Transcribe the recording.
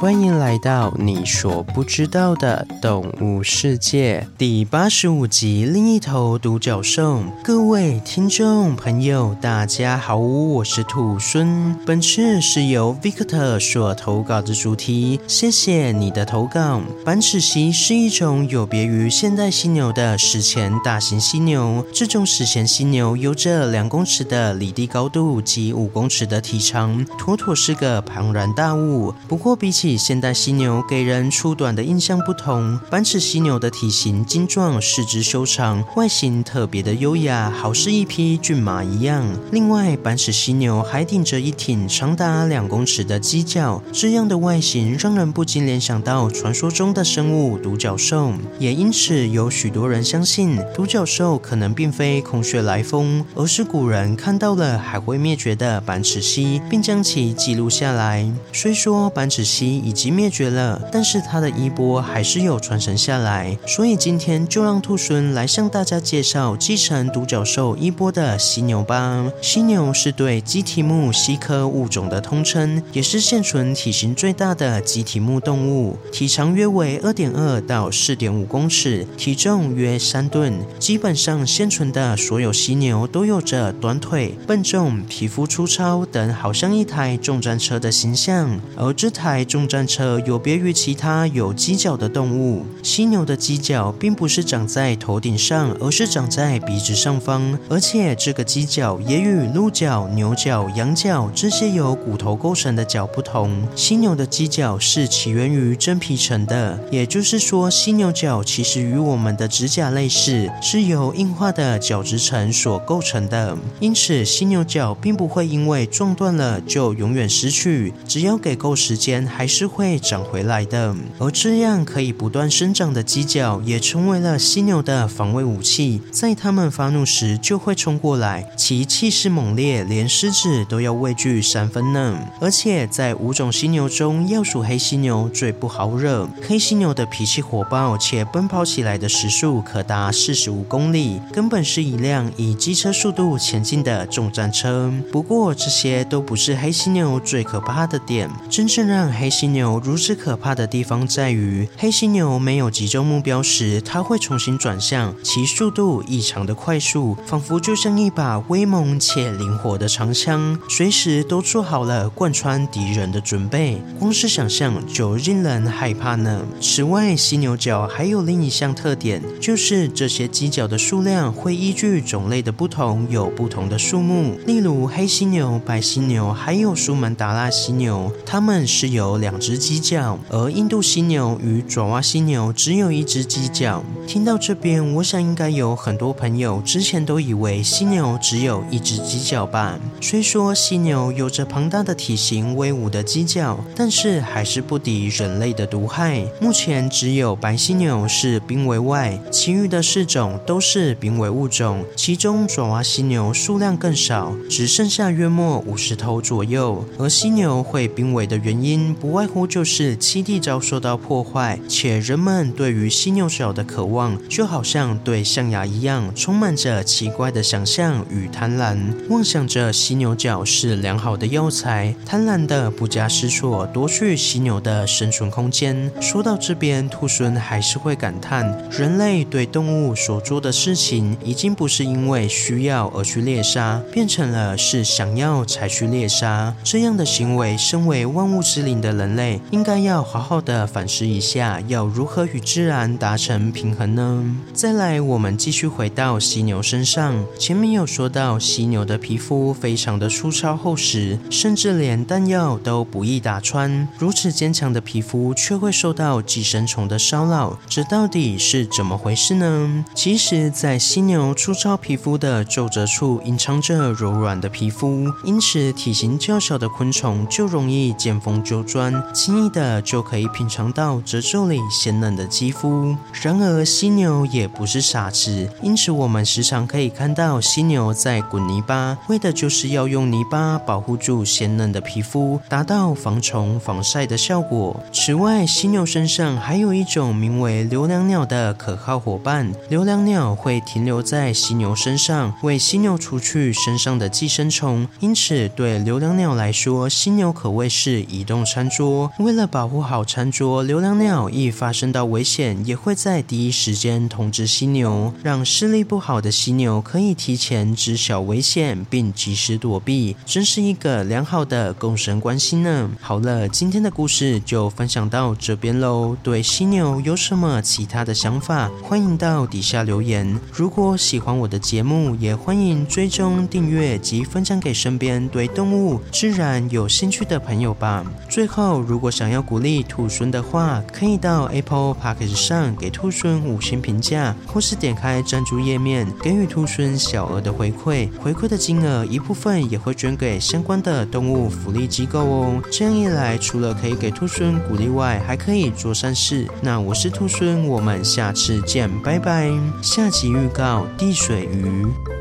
欢迎来到你所不知道的动物世界第八十五集。另一头独角兽，各位听众朋友，大家好，我是兔孙。本次是由 Victor 所投稿的主题，谢谢你的投稿。板齿蜥是一种有别于现代犀牛的史前大型犀牛。这种史前犀牛有着两公尺的离地高度及五公尺的体长，妥妥是个庞然大物。不过比起现代犀牛给人粗短的印象不同，板齿犀牛的体型精壮，四肢修长，外形特别的优雅，好似一匹骏马一样。另外，板齿犀牛还顶着一挺长达两公尺的犄角，这样的外形让人不禁联想到传说中的生物独角兽。也因此，有许多人相信独角兽可能并非空穴来风，而是古人看到了还会灭绝的板齿犀，并将其记录下来。虽说板齿犀已经灭绝了，但是它的衣钵还是有传承下来。所以今天就让兔孙来向大家介绍继承独角兽衣钵的犀牛吧。犀牛是对鸡蹄目蜥科物种的通称，也是现存体型最大的鸡蹄目动物，体长约为二点二到四点五公尺，体重约三吨。基本上现存的所有犀牛都有着短腿、笨重、皮肤粗糙等，好像一台重战车的形象。而这台重战车有别于其他有犄角的动物，犀牛的犄角并不是长在头顶上，而是长在鼻子上方，而且这个犄角也与鹿角、牛角、羊角这些由骨头构成的角不同。犀牛的犄角是起源于真皮层的，也就是说，犀牛角其实与我们的指甲类似，是由硬化的角质层所构成的。因此，犀牛角并不会因为撞断了就永远失去，只要给够时间，还是是会长回来的。而这样可以不断生长的犄角，也成为了犀牛的防卫武器，在它们发怒时就会冲过来，其气势猛烈，连狮子都要畏惧三分呢。而且在五种犀牛中，要数黑犀牛最不好惹。黑犀牛的脾气火爆，且奔跑起来的时速可达四十五公里，根本是一辆以机车速度前进的重战车。不过这些都不是黑犀牛最可怕的点，真正让黑犀牛如此可怕的地方在于，黑犀牛没有集中目标时，它会重新转向，其速度异常的快速，仿佛就像一把威猛且灵活的长枪，随时都做好了贯穿敌人的准备。光是想象就令人害怕呢。此外，犀牛角还有另一项特点，就是这些犄角的数量会依据种类的不同有不同的数目。例如黑犀牛、白犀牛，还有苏门答腊犀牛，它们是由两两只犄角，而印度犀牛与爪哇犀牛只有一只犄角。听到这边，我想应该有很多朋友之前都以为犀牛只有一只犄角吧？虽说犀牛有着庞大的体型、威武的犄角，但是还是不敌人类的毒害。目前只有白犀牛是濒危外，其余的四种都是濒危物种。其中爪哇犀牛数量更少，只剩下约莫五十头左右。而犀牛会濒危的原因，不外外乎就是栖地遭受到破坏，且人们对于犀牛角的渴望，就好像对象牙一样，充满着奇怪的想象与贪婪，妄想着犀牛角是良好的药材，贪婪的不加思索夺去犀牛的生存空间。说到这边，兔孙还是会感叹，人类对动物所做的事情，已经不是因为需要而去猎杀，变成了是想要才去猎杀。这样的行为，身为万物之灵的人人类，应该要好好的反思一下，要如何与自然达成平衡呢？再来，我们继续回到犀牛身上，前面有说到，犀牛的皮肤非常的粗糙厚实，甚至连弹药都不易打穿。如此坚强的皮肤，却会受到寄生虫的骚扰，这到底是怎么回事呢？其实，在犀牛粗糙皮肤的皱褶处，隐藏着柔软的皮肤，因此体型较小的昆虫就容易见风就钻，轻易的就可以品尝到褶皱里鲜嫩的肌肤。然而，犀牛也不是傻子，因此我们时常可以看到犀牛在滚泥巴，为的就是要用泥巴保护住鲜嫩的皮肤，达到防虫防晒的效果。此外，犀牛身上还有一种名为留良鸟的可靠伙伴，留良鸟会停留在犀牛身上，为犀牛除去身上的寄生虫。因此，对留梁鸟来说，犀牛可谓是移动餐桌。为了保护好餐桌，流浪鸟一发生到危险，也会在第一时间通知犀牛，让视力不好的犀牛可以提前知晓危险并及时躲避，真是一个良好的共生关系呢。好了，今天的故事就分享到这边喽。对犀牛有什么其他的想法？欢迎到底下留言。如果喜欢我的节目，也欢迎追踪订阅及分享给身边对动物、自然有兴趣的朋友吧。最后，如果想要鼓励兔猻的话，可以到 Apple Podcast 上给兔猻五星评价，或是点开赞助页面给予兔猻小额的回馈。回馈的金额一部分也会捐给相关的动物福利机构哦。这样一来，除了可以给兔猻鼓励外，还可以做善事。那我是兔猻，我们下次见，拜拜。下集预告：地水鱼。